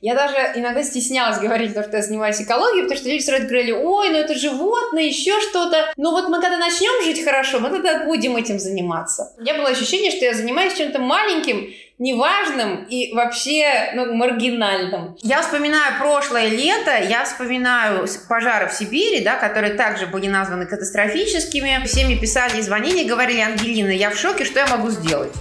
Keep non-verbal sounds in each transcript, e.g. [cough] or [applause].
Я даже иногда стеснялась говорить то, что я занимаюсь экологией, потому что люди сразу говорили, ой, ну это животные, еще что-то. Но вот мы когда начнем жить хорошо, мы тогда будем этим заниматься. У меня было ощущение, что я занимаюсь чем-то маленьким, неважным и вообще ну, маргинальным. Я вспоминаю прошлое лето, я вспоминаю пожары в Сибири, да, которые также были названы катастрофическими. Все мне писали и звонили, говорили, Ангелина, я в шоке, что я могу сделать?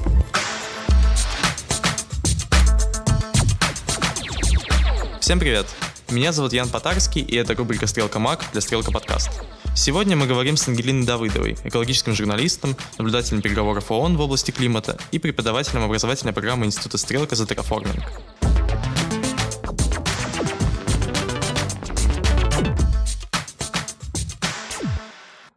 Всем привет! Меня зовут Ян Потарский, и это рубрика «Стрелка Мак» для «Стрелка Подкаст». Сегодня мы говорим с Ангелиной Давыдовой, экологическим журналистом, наблюдателем переговоров ООН в области климата и преподавателем образовательной программы Института «Стрелка» за терраформинг.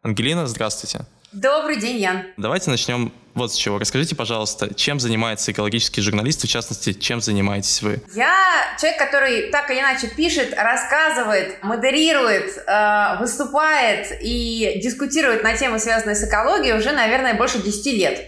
Ангелина, здравствуйте. Добрый день, Ян. Давайте начнем вот с чего. Расскажите, пожалуйста, чем занимается экологический журналист, в частности, чем занимаетесь вы? Я человек, который так или иначе пишет, рассказывает, модерирует, э, выступает и дискутирует на темы, связанные с экологией, уже, наверное, больше 10 лет.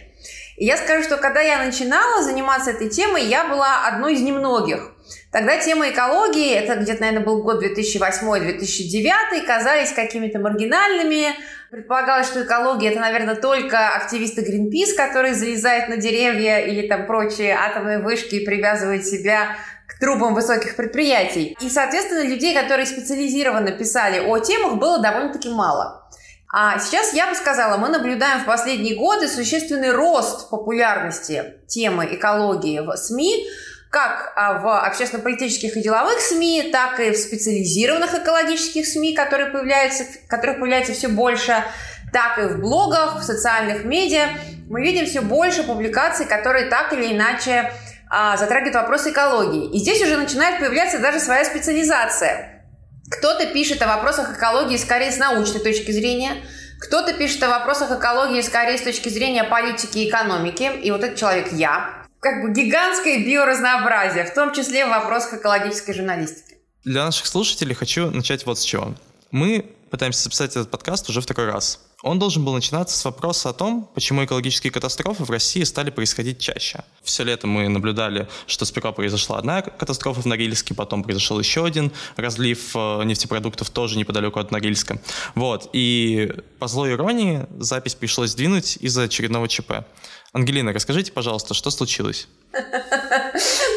И я скажу, что когда я начинала заниматься этой темой, я была одной из немногих. Тогда тема экологии, это где-то, наверное, был год 2008-2009, казались какими-то маргинальными, Предполагалось, что экология – это, наверное, только активисты Greenpeace, которые залезают на деревья или там прочие атомные вышки и привязывают себя к трубам высоких предприятий. И, соответственно, людей, которые специализированно писали о темах, было довольно-таки мало. А сейчас я бы сказала, мы наблюдаем в последние годы существенный рост популярности темы экологии в СМИ, как а, в общественно-политических и деловых СМИ, так и в специализированных экологических СМИ, которые появляются, которых появляется все больше, так и в блогах, в социальных медиа. Мы видим все больше публикаций, которые так или иначе а, затрагивают вопросы экологии. И здесь уже начинает появляться даже своя специализация. Кто-то пишет о вопросах экологии скорее с научной точки зрения, кто-то пишет о вопросах экологии скорее с точки зрения политики и экономики. И вот этот человек я как бы гигантское биоразнообразие, в том числе в вопросах экологической журналистики. Для наших слушателей хочу начать вот с чего. Мы пытаемся записать этот подкаст уже второй раз. Он должен был начинаться с вопроса о том, почему экологические катастрофы в России стали происходить чаще. Все лето мы наблюдали, что сперва произошла одна катастрофа в Норильске, потом произошел еще один разлив э, нефтепродуктов тоже неподалеку от Норильска. Вот. И по злой иронии запись пришлось сдвинуть из-за очередного ЧП. Ангелина, расскажите, пожалуйста, что случилось? [laughs]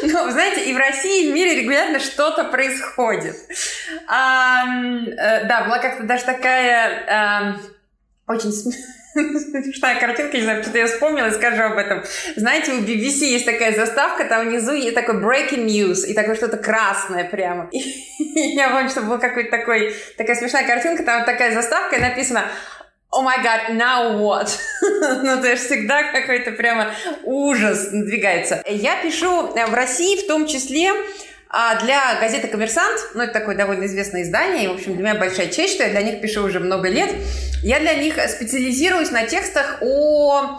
Ну, знаете, и в России, и в мире регулярно что-то происходит. Э, да, была как-то даже такая очень [laughs] смешная картинка, не знаю, что-то я вспомнила и скажу об этом. Знаете, у BBC есть такая заставка, там внизу есть такой breaking news, и такое что-то красное прямо. [laughs] И я помню, что была какой-то такой, такая смешная картинка, там такая заставка, и написано о май гад, now what? [laughs] ну, то есть всегда какой-то прямо ужас надвигается. Я пишу э, в России в том числе а для газеты «Коммерсант», ну, это такое довольно известное издание, и, в общем, для меня большая честь, что я для них пишу уже много лет. Я для них специализируюсь на текстах о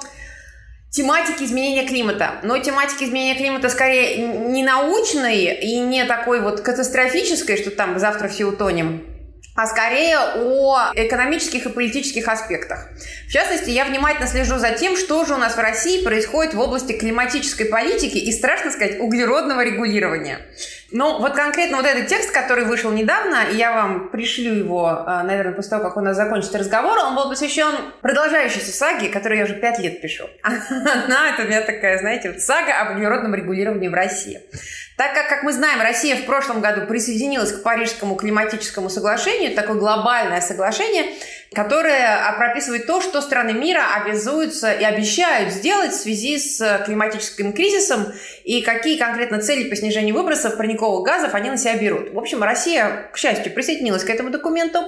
тематике изменения климата. Но тематика изменения климата скорее не научной и не такой вот катастрофической, что там завтра все утонем, а скорее о экономических и политических аспектах. В частности, я внимательно слежу за тем, что же у нас в России происходит в области климатической политики и, страшно сказать, углеродного регулирования. Ну, вот конкретно вот этот текст, который вышел недавно, я вам пришлю его, а, наверное, после того, как у нас закончится разговор, он был посвящен продолжающейся саге, которую я уже пять лет пишу. [laughs] Она, это у меня такая, знаете, вот сага об углеродном регулировании в России. Так как, как мы знаем, Россия в прошлом году присоединилась к Парижскому климатическому соглашению, такое глобальное соглашение, которое прописывает то, что страны мира обязуются и обещают сделать в связи с климатическим кризисом и какие конкретно цели по снижению выбросов парниковых газов они на себя берут. В общем, Россия, к счастью, присоединилась к этому документу.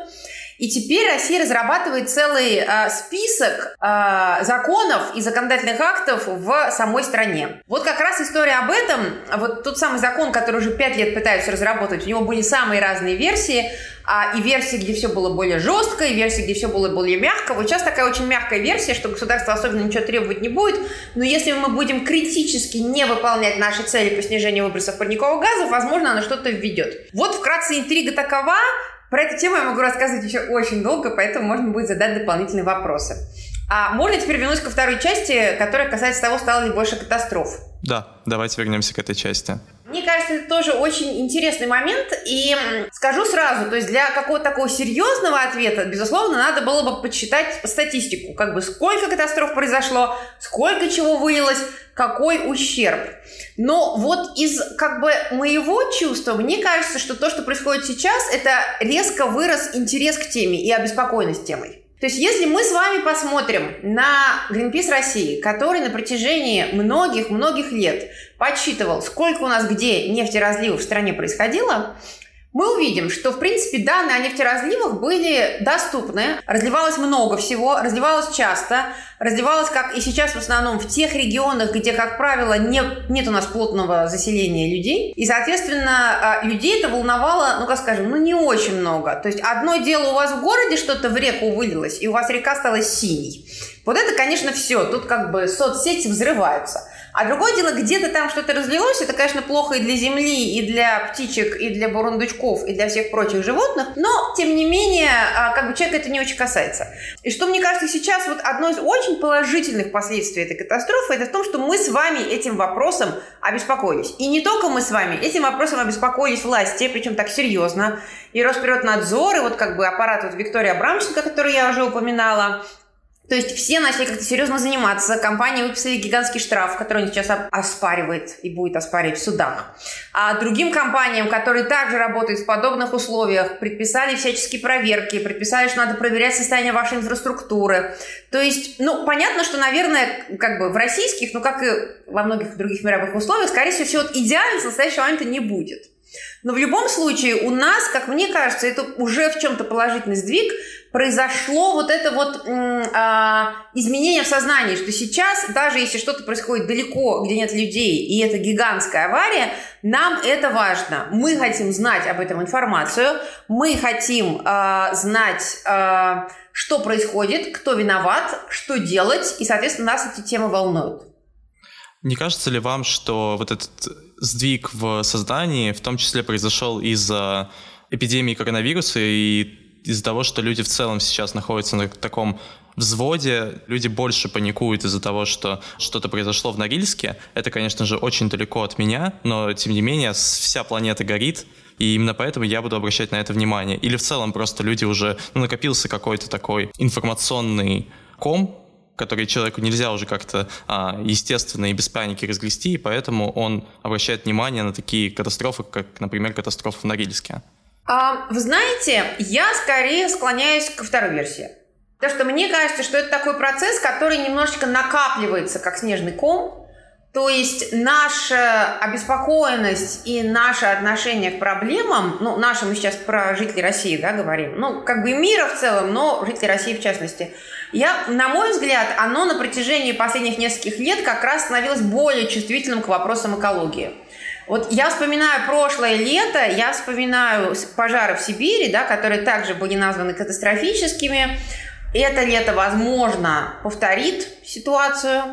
И теперь Россия разрабатывает целый э, список э, законов и законодательных актов в самой стране. Вот как раз история об этом, вот тот самый закон, который уже пять лет пытаются разработать, у него были самые разные версии, а, и версии, где все было более жестко, и версии, где все было более мягко. Вот сейчас такая очень мягкая версия, что государство особенно ничего требовать не будет, но если мы будем критически не выполнять наши цели по снижению выбросов парниковых газов, возможно, оно что-то введет. Вот вкратце интрига такова, про эту тему я могу рассказывать еще очень долго, поэтому можно будет задать дополнительные вопросы. А можно теперь вернусь ко второй части, которая касается того, стало ли больше катастроф. Да, давайте вернемся к этой части. Мне кажется, это тоже очень интересный момент. И скажу сразу, то есть для какого-то такого серьезного ответа, безусловно, надо было бы подсчитать статистику. Как бы сколько катастроф произошло, сколько чего вылилось, какой ущерб. Но вот из как бы моего чувства, мне кажется, что то, что происходит сейчас, это резко вырос интерес к теме и обеспокоенность темой. То есть, если мы с вами посмотрим на Greenpeace России, который на протяжении многих-многих лет подсчитывал, сколько у нас где нефтеразливов в стране происходило, мы увидим, что, в принципе, данные о нефтеразливах были доступны. Разливалось много всего, разливалось часто, разливалось, как и сейчас, в основном в тех регионах, где, как правило, нет, нет у нас плотного заселения людей. И, соответственно, а, людей это волновало, ну, как скажем, ну, не очень много. То есть, одно дело у вас в городе что-то в реку вылилось, и у вас река стала синей. Вот это, конечно, все. Тут как бы соцсети взрываются. А другое дело, где-то там что-то разлилось, это, конечно, плохо и для земли, и для птичек, и для бурундучков, и для всех прочих животных, но, тем не менее, а, как бы человека это не очень касается. И что, мне кажется, сейчас вот одно из очень положительных последствий этой катастрофы, это в том, что мы с вами этим вопросом обеспокоились. И не только мы с вами, этим вопросом обеспокоились власти, причем так серьезно. И Росприроднадзор, и вот как бы аппарат вот Виктория Абрамченко, который я уже упоминала, то есть все начали как-то серьезно заниматься. Компания выписали гигантский штраф, который он сейчас оспаривает и будет оспаривать в судах. А другим компаниям, которые также работают в подобных условиях, предписали всяческие проверки, предписали, что надо проверять состояние вашей инфраструктуры. То есть, ну, понятно, что, наверное, как бы в российских, ну, как и во многих других мировых условиях, скорее всего, все вот идеально с настоящего момента не будет. Но в любом случае у нас, как мне кажется, это уже в чем-то положительный сдвиг, произошло вот это вот а, изменение в сознании, что сейчас, даже если что-то происходит далеко, где нет людей, и это гигантская авария, нам это важно. Мы хотим знать об этом информацию, мы хотим а, знать, а, что происходит, кто виноват, что делать, и, соответственно, нас эти темы волнуют. Не кажется ли вам, что вот этот сдвиг в создании в том числе произошел из-за эпидемии коронавируса и из-за того, что люди в целом сейчас находятся на таком взводе, люди больше паникуют из-за того, что что-то произошло в Норильске. Это, конечно же, очень далеко от меня, но, тем не менее, вся планета горит, и именно поэтому я буду обращать на это внимание. Или в целом просто люди уже, ну, накопился какой-то такой информационный ком, который человеку нельзя уже как-то а, естественно и без паники разгрести, и поэтому он обращает внимание на такие катастрофы, как, например, катастрофа в Норильске. А, вы знаете, я скорее склоняюсь ко второй версии. Потому что мне кажется, что это такой процесс, который немножечко накапливается, как снежный ком, то есть наша обеспокоенность и наше отношение к проблемам, ну, наши мы сейчас про жителей России, да, говорим, ну, как бы мира в целом, но жителей России в частности, я, на мой взгляд, оно на протяжении последних нескольких лет как раз становилось более чувствительным к вопросам экологии. Вот я вспоминаю прошлое лето, я вспоминаю пожары в Сибири, да, которые также были названы катастрофическими. Это лето, возможно, повторит ситуацию.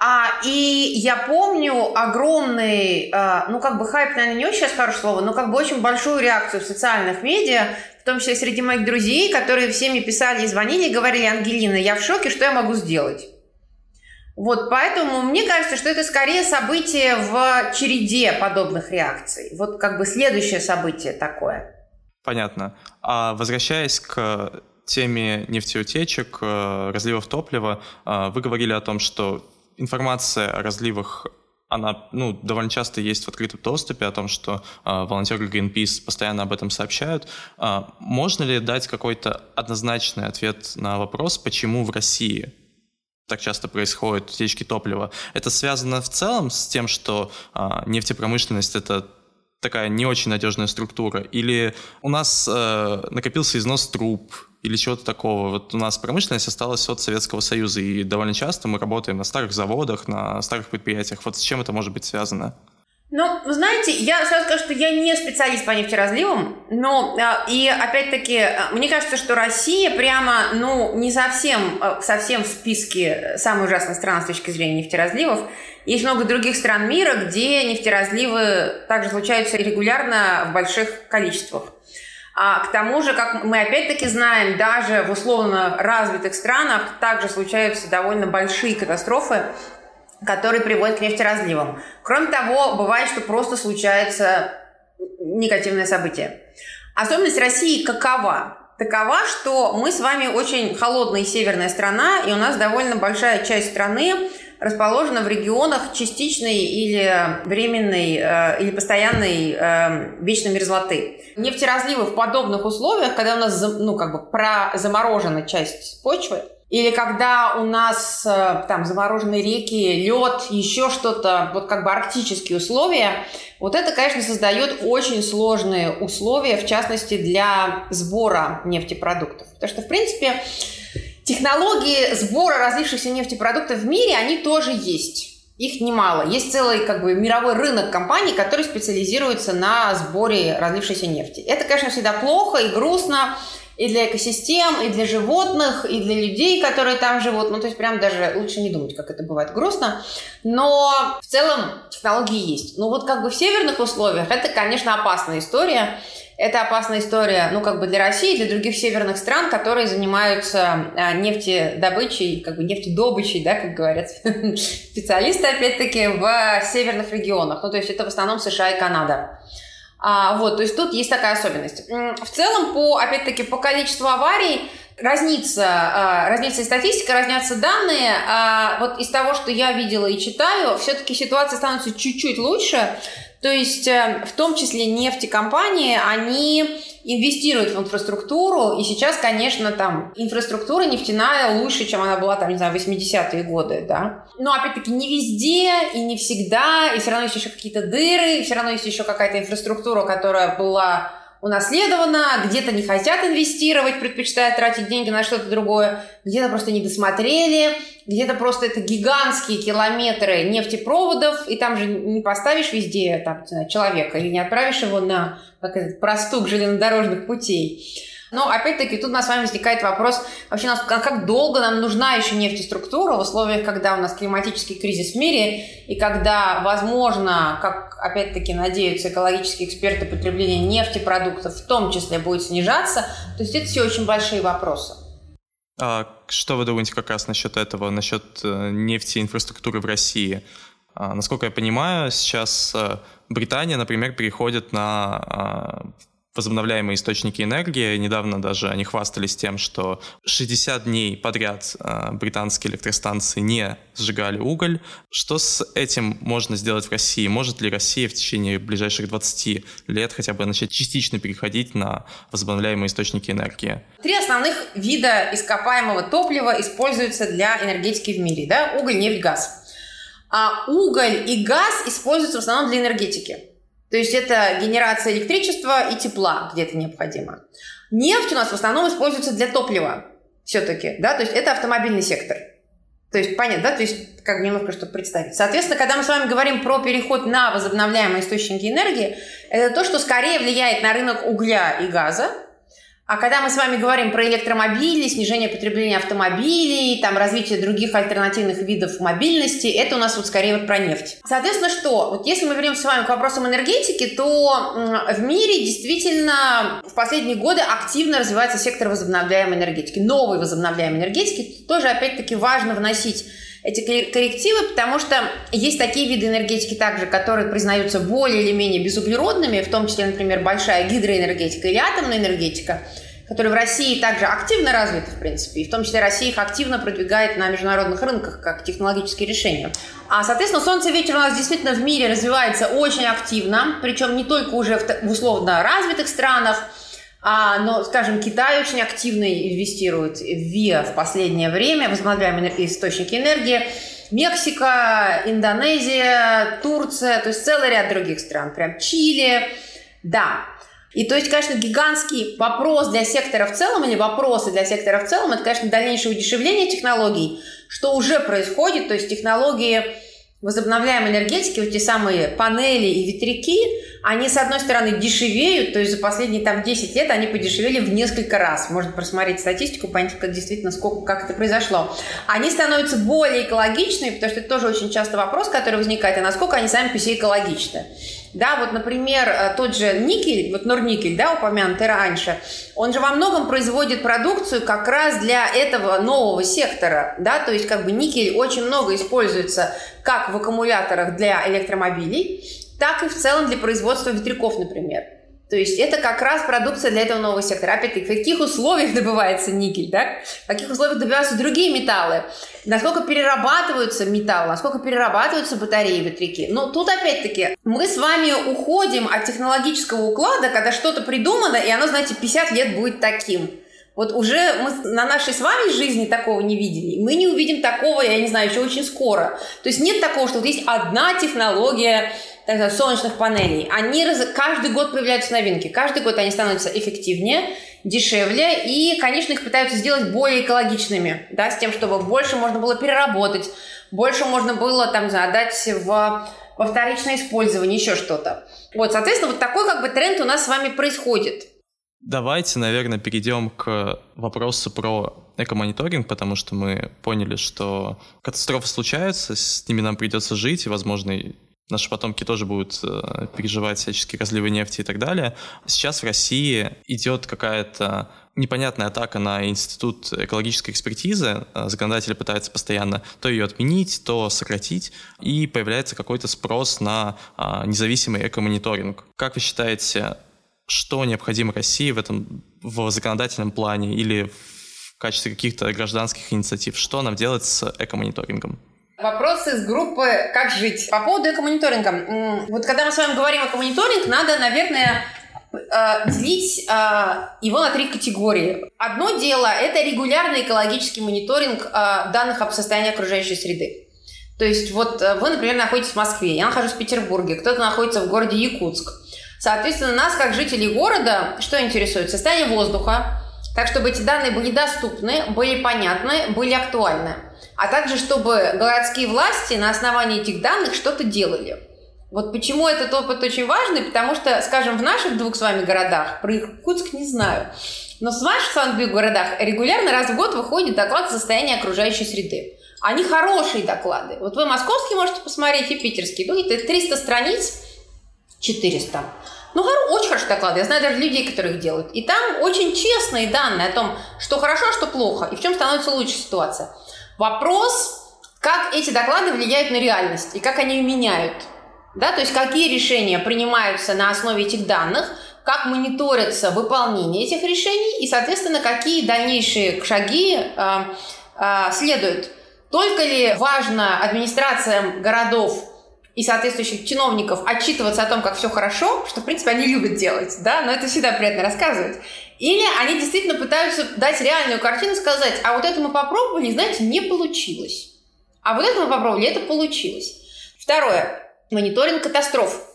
А, и я помню огромный, а, ну как бы хайп, наверное, не очень сейчас хорошее слово, но как бы очень большую реакцию в социальных медиа, в том числе среди моих друзей, которые все мне писали и звонили говорили, Ангелина, я в шоке, что я могу сделать? Вот, поэтому мне кажется, что это скорее событие в череде подобных реакций. Вот как бы следующее событие такое. Понятно. А возвращаясь к теме нефтеутечек, э, разливов топлива, э, вы говорили о том, что информация о разливах она ну, довольно часто есть в открытом доступе о том, что э, волонтеры Greenpeace постоянно об этом сообщают. Э, можно ли дать какой-то однозначный ответ на вопрос, почему в России так часто происходят утечки топлива? Это связано в целом с тем, что э, нефтепромышленность это такая не очень надежная структура? Или у нас э, накопился износ труб, или чего-то такого. Вот у нас промышленность осталась от Советского Союза, и довольно часто мы работаем на старых заводах, на старых предприятиях. Вот с чем это может быть связано? Ну, знаете, я сразу скажу, что я не специалист по нефтеразливам, но а, и опять-таки а, мне кажется, что Россия прямо, ну, не совсем, а, совсем в списке самой ужасной страны с точки зрения нефтеразливов. Есть много других стран мира, где нефтеразливы также случаются регулярно в больших количествах. А к тому же, как мы опять-таки знаем, даже в условно развитых странах также случаются довольно большие катастрофы, который приводит к нефтеразливам. Кроме того, бывает, что просто случается негативное событие. Особенность России какова? Такова, что мы с вами очень холодная северная страна, и у нас довольно большая часть страны расположена в регионах частичной или временной э, или постоянной э, вечной мерзлоты. Нефтеразливы в подобных условиях, когда у нас ну, как бы про заморожена часть почвы, или когда у нас э, там замороженные реки, лед, еще что-то, вот как бы арктические условия, вот это, конечно, создает очень сложные условия, в частности, для сбора нефтепродуктов. Потому что, в принципе, технологии сбора разлившихся нефтепродуктов в мире, они тоже есть. Их немало. Есть целый как бы мировой рынок компаний, которые специализируются на сборе разлившейся нефти. Это, конечно, всегда плохо и грустно, и для экосистем, и для животных, и для людей, которые там живут. Ну, то есть прям даже лучше не думать, как это бывает грустно. Но в целом технологии есть. Ну, вот как бы в северных условиях это, конечно, опасная история. Это опасная история, ну, как бы для России, для других северных стран, которые занимаются а, нефтедобычей, как бы нефтедобычей, да, как говорят [laughs] специалисты, опять-таки, в северных регионах. Ну, то есть это в основном США и Канада. А, вот, то есть тут есть такая особенность. В целом, по, опять-таки, по количеству аварий разнится, а, разнится и статистика, разнятся данные. А, вот из того, что я видела и читаю, все-таки ситуация становится чуть-чуть лучше. То есть, э, в том числе нефтекомпании, они инвестируют в инфраструктуру, и сейчас, конечно, там инфраструктура нефтяная лучше, чем она была, там, не знаю, 80-е годы, да. Но, опять-таки, не везде и не всегда, и все равно есть еще какие-то дыры, и все равно есть еще какая-то инфраструктура, которая была унаследовано, где-то не хотят инвестировать, предпочитают тратить деньги на что-то другое, где-то просто не досмотрели, где-то просто это гигантские километры нефтепроводов, и там же не поставишь везде там, человека или не отправишь его на как этот, простук железнодорожных путей. Но опять-таки тут у нас с вами возникает вопрос, вообще нас, как долго нам нужна еще нефтеструктура в условиях, когда у нас климатический кризис в мире, и когда, возможно, как опять-таки надеются экологические эксперты, потребление нефтепродуктов в том числе будет снижаться. То есть это все очень большие вопросы. А что вы думаете как раз насчет этого, насчет э, нефтеинфраструктуры в России? А, насколько я понимаю, сейчас э, Британия, например, переходит на а, возобновляемые источники энергии. Недавно даже они хвастались тем, что 60 дней подряд э, британские электростанции не сжигали уголь. Что с этим можно сделать в России? Может ли Россия в течение ближайших 20 лет хотя бы начать частично переходить на возобновляемые источники энергии? Три основных вида ископаемого топлива используются для энергетики в мире. Да? Уголь, нефть, газ. А уголь и газ используются в основном для энергетики. То есть это генерация электричества и тепла где-то необходимо. Нефть у нас в основном используется для топлива все-таки, да, то есть это автомобильный сектор. То есть, понятно, да, то есть, как немножко, чтобы представить. Соответственно, когда мы с вами говорим про переход на возобновляемые источники энергии, это то, что скорее влияет на рынок угля и газа, а когда мы с вами говорим про электромобили, снижение потребления автомобилей, там развитие других альтернативных видов мобильности, это у нас вот скорее вот про нефть. Соответственно, что? Вот если мы вернемся с вами к вопросам энергетики, то в мире действительно в последние годы активно развивается сектор возобновляемой энергетики, новой возобновляемой энергетики. Тоже, опять-таки, важно вносить эти коррективы, потому что есть такие виды энергетики также, которые признаются более или менее безуглеродными, в том числе, например, большая гидроэнергетика или атомная энергетика, которые в России также активно развиты, в принципе, и в том числе Россия их активно продвигает на международных рынках как технологические решения. А, соответственно, солнце ветер у нас действительно в мире развивается очень активно, причем не только уже в условно развитых странах, а, но, скажем, Китай очень активно инвестирует в ВИА в последнее время, возобновляемые источники энергии. Мексика, Индонезия, Турция, то есть целый ряд других стран, прям Чили, да. И то есть, конечно, гигантский вопрос для сектора в целом, или вопросы для сектора в целом, это, конечно, дальнейшее удешевление технологий, что уже происходит, то есть технологии возобновляемой энергетики, вот те самые панели и ветряки, они, с одной стороны, дешевеют, то есть за последние там 10 лет они подешевели в несколько раз. Можно просмотреть статистику, понять, как действительно, сколько, как это произошло. Они становятся более экологичными, потому что это тоже очень часто вопрос, который возникает, а насколько они сами по себе экологичны. Да, вот, например, э, тот же никель, вот Норникель, да, упомянутый раньше, он же во многом производит продукцию как раз для этого нового сектора, да, то есть как бы никель очень много используется как в аккумуляторах для электромобилей, так и в целом для производства ветряков, например. То есть это как раз продукция для этого нового сектора. Опять-таки, в каких условиях [laughs] добывается никель, да? В каких условиях добиваются другие металлы? Насколько перерабатываются металлы, насколько перерабатываются батареи, ветряки. Но тут опять-таки мы с вами уходим от технологического уклада, когда что-то придумано, и оно, знаете, 50 лет будет таким. Вот уже мы на нашей с вами жизни такого не видели. Мы не увидим такого, я не знаю, еще очень скоро. То есть нет такого, что вот есть одна технология так солнечных панелей. Они раз, каждый год появляются новинки. Каждый год они становятся эффективнее, дешевле. И, конечно, их пытаются сделать более экологичными. Да, с тем, чтобы больше можно было переработать, больше можно было там, отдать в во вторичное использование, еще что-то. Вот, соответственно, вот такой как бы тренд у нас с вами происходит. Давайте, наверное, перейдем к вопросу про экомониторинг, потому что мы поняли, что катастрофы случаются, с ними нам придется жить, и, возможно, наши потомки тоже будут э, переживать всяческие разливы нефти и так далее. Сейчас в России идет какая-то непонятная атака на институт экологической экспертизы. Э, законодатели пытаются постоянно то ее отменить, то сократить, и появляется какой-то спрос на а, независимый экомониторинг. Как вы считаете, что необходимо России в этом в законодательном плане или в качестве каких-то гражданских инициатив? Что нам делать с экомониторингом? Вопрос из группы «Как жить?». По поводу экомониторинга. Вот когда мы с вами говорим о экомониторинг, надо, наверное, э, делить э, его на три категории. Одно дело – это регулярный экологический мониторинг э, данных об состоянии окружающей среды. То есть вот вы, например, находитесь в Москве, я нахожусь в Петербурге, кто-то находится в городе Якутск. Соответственно, нас, как жителей города, что интересует? Состояние воздуха, так чтобы эти данные были доступны, были понятны, были актуальны а также чтобы городские власти на основании этих данных что-то делали. Вот почему этот опыт очень важный, потому что, скажем, в наших двух с вами городах, про Иркутск не знаю, но в ваших с вами городах регулярно раз в год выходит доклад о состоянии окружающей среды. Они хорошие доклады. Вот вы московский можете посмотреть и питерский. Ну, это 300 страниц, 400. Ну, очень хороший доклад. Я знаю даже людей, которые их делают. И там очень честные данные о том, что хорошо, а что плохо, и в чем становится лучше ситуация. Вопрос, как эти доклады влияют на реальность и как они ее меняют. Да, то есть какие решения принимаются на основе этих данных, как мониторится выполнение этих решений и, соответственно, какие дальнейшие шаги э, э, следуют. Только ли важно администрациям городов и соответствующих чиновников отчитываться о том, как все хорошо, что, в принципе, они любят делать, да, но это всегда приятно рассказывать. Или они действительно пытаются дать реальную картину, сказать, а вот это мы попробовали, знаете, не получилось. А вот это мы попробовали, это получилось. Второе. Мониторинг катастроф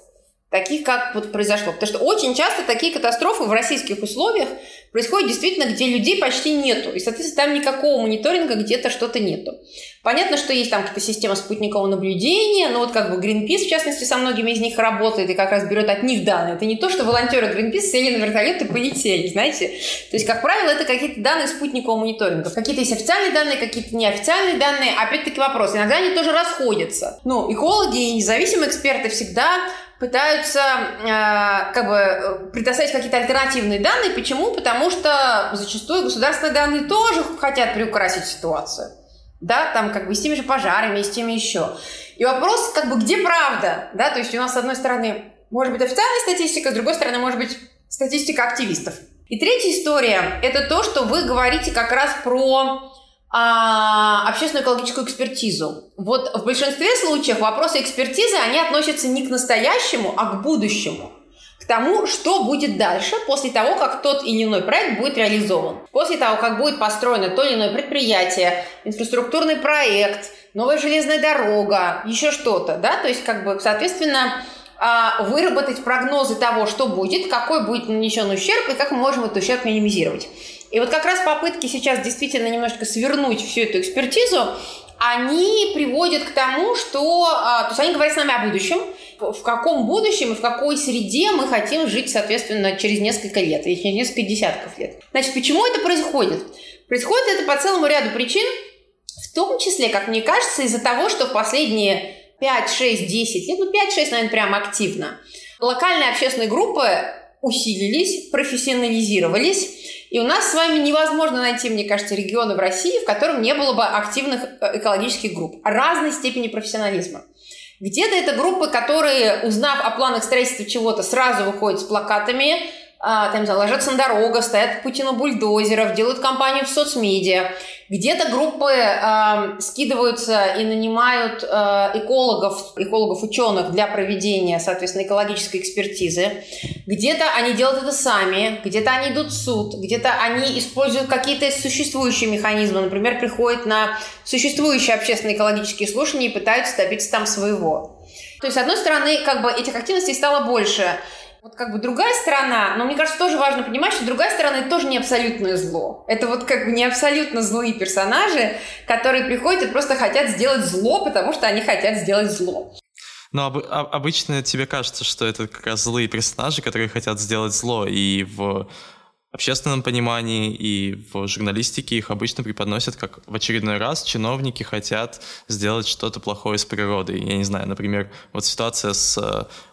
таких, как вот произошло. Потому что очень часто такие катастрофы в российских условиях происходят действительно, где людей почти нету. И, соответственно, там никакого мониторинга где-то что-то нету. Понятно, что есть там какая-то система спутникового наблюдения, но вот как бы Greenpeace, в частности, со многими из них работает и как раз берет от них данные. Это не то, что волонтеры Greenpeace сели на вертолет и полетели, знаете. То есть, как правило, это какие-то данные спутникового мониторинга. Какие-то есть официальные данные, какие-то неофициальные данные. Опять-таки вопрос. Иногда они тоже расходятся. Ну, экологи и независимые эксперты всегда пытаются э, как бы предоставить какие-то альтернативные данные. Почему? Потому что зачастую государственные данные тоже хотят приукрасить ситуацию. Да, там как бы с теми же пожарами, и с теми еще. И вопрос, как бы, где правда? Да, то есть у нас, с одной стороны, может быть официальная статистика, с другой стороны, может быть статистика активистов. И третья история – это то, что вы говорите как раз про а, общественную экологическую экспертизу. Вот в большинстве случаев вопросы экспертизы, они относятся не к настоящему, а к будущему. К тому, что будет дальше после того, как тот или иной проект будет реализован. После того, как будет построено то или иное предприятие, инфраструктурный проект, новая железная дорога, еще что-то, да, то есть, как бы, соответственно, а, выработать прогнозы того, что будет, какой будет нанесен ущерб и как мы можем этот ущерб минимизировать. И вот как раз попытки сейчас действительно немножко свернуть всю эту экспертизу, они приводят к тому, что... А, то есть они говорят с нами о будущем, в каком будущем и в какой среде мы хотим жить, соответственно, через несколько лет или через несколько десятков лет. Значит, почему это происходит? Происходит это по целому ряду причин, в том числе, как мне кажется, из-за того, что в последние 5, 6, 10 лет, ну 5-6, наверное, прям активно – Локальные общественные группы усилились, профессионализировались, и у нас с вами невозможно найти, мне кажется, регионы в России, в котором не было бы активных э, экологических групп разной степени профессионализма. Где-то это группы, которые, узнав о планах строительства чего-то, сразу выходят с плакатами, а, там, не знаю, ложатся на дорогу, стоят Путину бульдозеров, делают кампанию в соцмедиа. Где-то группы э, скидываются и нанимают э, экологов, экологов-ученых для проведения, соответственно, экологической экспертизы. Где-то они делают это сами, где-то они идут в суд, где-то они используют какие-то существующие механизмы. Например, приходят на существующие общественные экологические слушания и пытаются добиться там своего. То есть, с одной стороны, как бы этих активностей стало больше – вот как бы другая сторона, но мне кажется, тоже важно понимать, что другая сторона это тоже не абсолютное зло. Это вот как бы не абсолютно злые персонажи, которые приходят и просто хотят сделать зло, потому что они хотят сделать зло. Но об, обычно тебе кажется, что это как раз злые персонажи, которые хотят сделать зло, и в общественном понимании и в журналистике их обычно преподносят как в очередной раз чиновники хотят сделать что-то плохое с природой. Я не знаю, например, вот ситуация с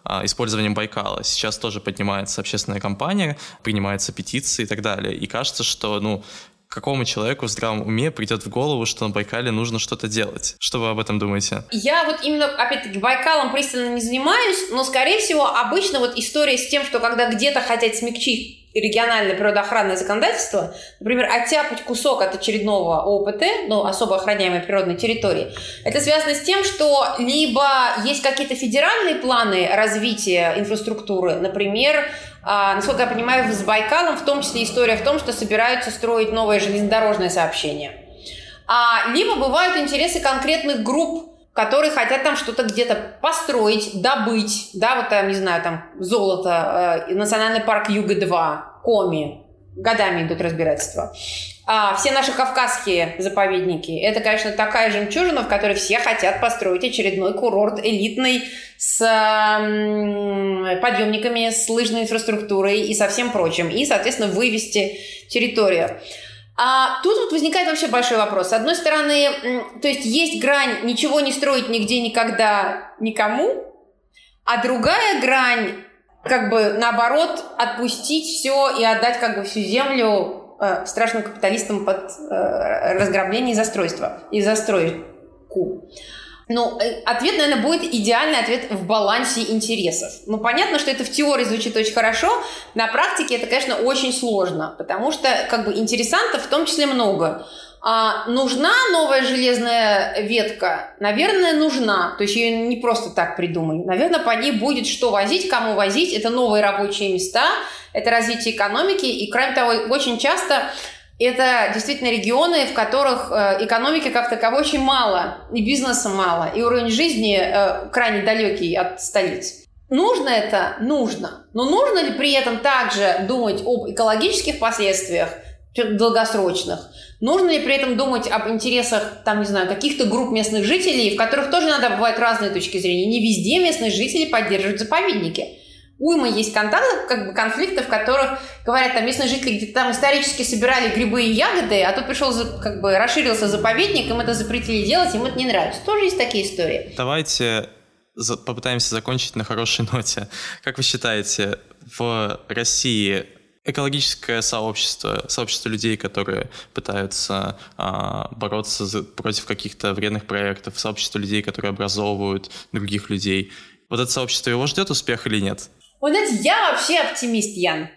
а, использованием Байкала. Сейчас тоже поднимается общественная кампания, принимаются петиции и так далее. И кажется, что, ну, какому человеку в здравом уме придет в голову, что на Байкале нужно что-то делать? Что вы об этом думаете? Я вот именно, опять-таки, Байкалом пристально не занимаюсь, но, скорее всего, обычно вот история с тем, что когда где-то хотят смягчить региональное природоохранное законодательство, например, оттяпать кусок от очередного ОПТ, ну, особо охраняемой природной территории, это связано с тем, что либо есть какие-то федеральные планы развития инфраструктуры, например, а, насколько я понимаю, с Байкалом в том числе история в том, что собираются строить новое железнодорожное сообщение. А, либо бывают интересы конкретных групп, которые хотят там что-то где-то построить, добыть, да, вот там, не знаю, там золото, э, национальный парк Юга-2, Коми, годами идут разбирательства. А все наши кавказские заповедники, это, конечно, такая жемчужина, в которой все хотят построить очередной курорт элитный с подъемниками, с лыжной инфраструктурой и со всем прочим, и, соответственно, вывести территорию. А тут вот возникает вообще большой вопрос. С одной стороны, то есть есть грань ничего не строить нигде никогда никому, а другая грань как бы наоборот отпустить все и отдать как бы всю землю э, страшным капиталистам под э, разграбление и застройство и застройку. Ну, э, ответ, наверное, будет идеальный ответ в балансе интересов. Ну, понятно, что это в теории звучит очень хорошо, на практике это, конечно, очень сложно, потому что, как бы, интересантов в том числе много. А нужна новая железная ветка? Наверное, нужна. То есть ее не просто так придумали. Наверное, по ней будет что возить, кому возить. Это новые рабочие места, это развитие экономики. И, кроме того, очень часто это действительно регионы, в которых э, экономики как таковой очень мало, и бизнеса мало, и уровень жизни э, крайне далекий от столиц. Нужно это? Нужно. Но нужно ли при этом также думать об экологических последствиях, долгосрочных? Нужно ли при этом думать об интересах, там, не знаю, каких-то групп местных жителей, в которых тоже надо бывать разные точки зрения? Не везде местные жители поддерживают заповедники уйма есть контактов, как бы конфликтов, в которых говорят, там местные жители где-то там исторически собирали грибы и ягоды, а тут пришел, как бы расширился заповедник, им это запретили делать, им это не нравится. Тоже есть такие истории. Давайте попытаемся закончить на хорошей ноте. Как вы считаете, в России экологическое сообщество, сообщество людей, которые пытаются а, бороться за, против каких-то вредных проектов, сообщество людей, которые образовывают других людей. Вот это сообщество его ждет успех или нет? Вот знаете, я вообще оптимист, Ян.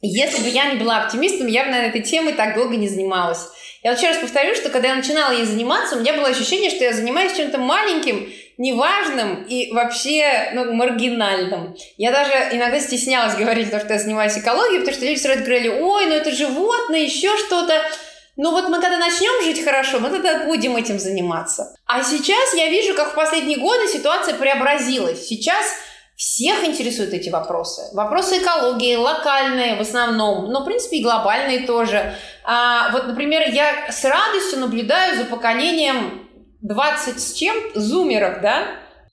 Если бы я не была оптимистом, я бы, наверное, этой темой так долго не занималась. Я вот еще раз повторю, что когда я начинала ей заниматься, у меня было ощущение, что я занимаюсь чем-то маленьким, неважным и вообще ну, маргинальным. Я даже иногда стеснялась говорить, то, что я занимаюсь экологией, потому что люди сразу говорили, ой, ну это животное, еще что-то. Ну вот мы когда начнем жить хорошо, мы тогда будем этим заниматься. А сейчас я вижу, как в последние годы ситуация преобразилась. Сейчас всех интересуют эти вопросы. Вопросы экологии, локальные в основном, но, в принципе, и глобальные тоже. А, вот, например, я с радостью наблюдаю за поколением 20 с чем зумеров, да?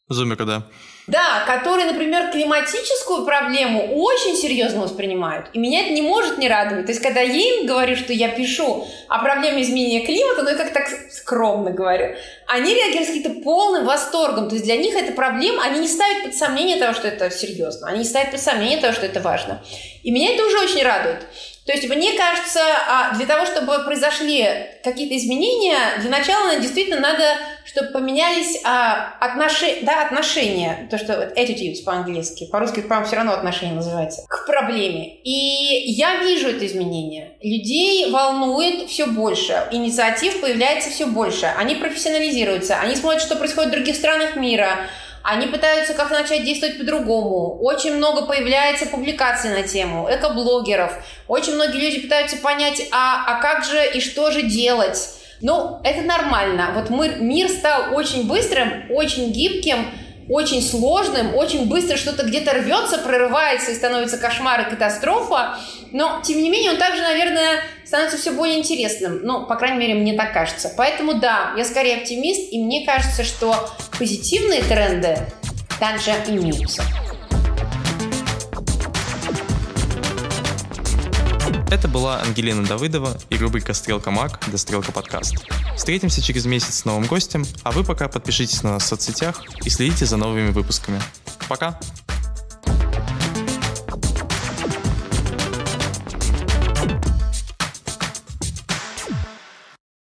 Зумеры, да. Да, которые, например, климатическую проблему очень серьезно воспринимают. И меня это не может не радовать. То есть, когда я им говорю, что я пишу о проблеме изменения климата, ну, я как так скромно говорю, они реагируют с каким-то полным восторгом. То есть, для них эта проблема, они не ставят под сомнение того, что это серьезно. Они не ставят под сомнение того, что это важно. И меня это уже очень радует. То есть, мне кажется, а, для того, чтобы произошли какие-то изменения, для начала действительно надо, чтобы поменялись а, отношения, да, отношения, то, что attitudes по-английски, по-русски, по все равно отношения называется, к проблеме. И я вижу это изменение. Людей волнует все больше, инициатив появляется все больше, они профессионализируются, они смотрят, что происходит в других странах мира, они пытаются как-то начать действовать по-другому. Очень много появляется публикаций на тему, экоблогеров. Очень многие люди пытаются понять, а, а как же и что же делать. Ну, это нормально. Вот мы, мир стал очень быстрым, очень гибким, очень сложным, очень быстро что-то где-то рвется, прорывается и становится кошмар и катастрофа. Но, тем не менее, он также, наверное, становится все более интересным. Ну, по крайней мере, мне так кажется. Поэтому, да, я скорее оптимист, и мне кажется, что позитивные тренды также имеются. Это была Ангелина Давыдова и рубрика «Стрелка Мак» до «Стрелка Подкаст». Встретимся через месяц с новым гостем, а вы пока подпишитесь на нас в соцсетях и следите за новыми выпусками. Пока!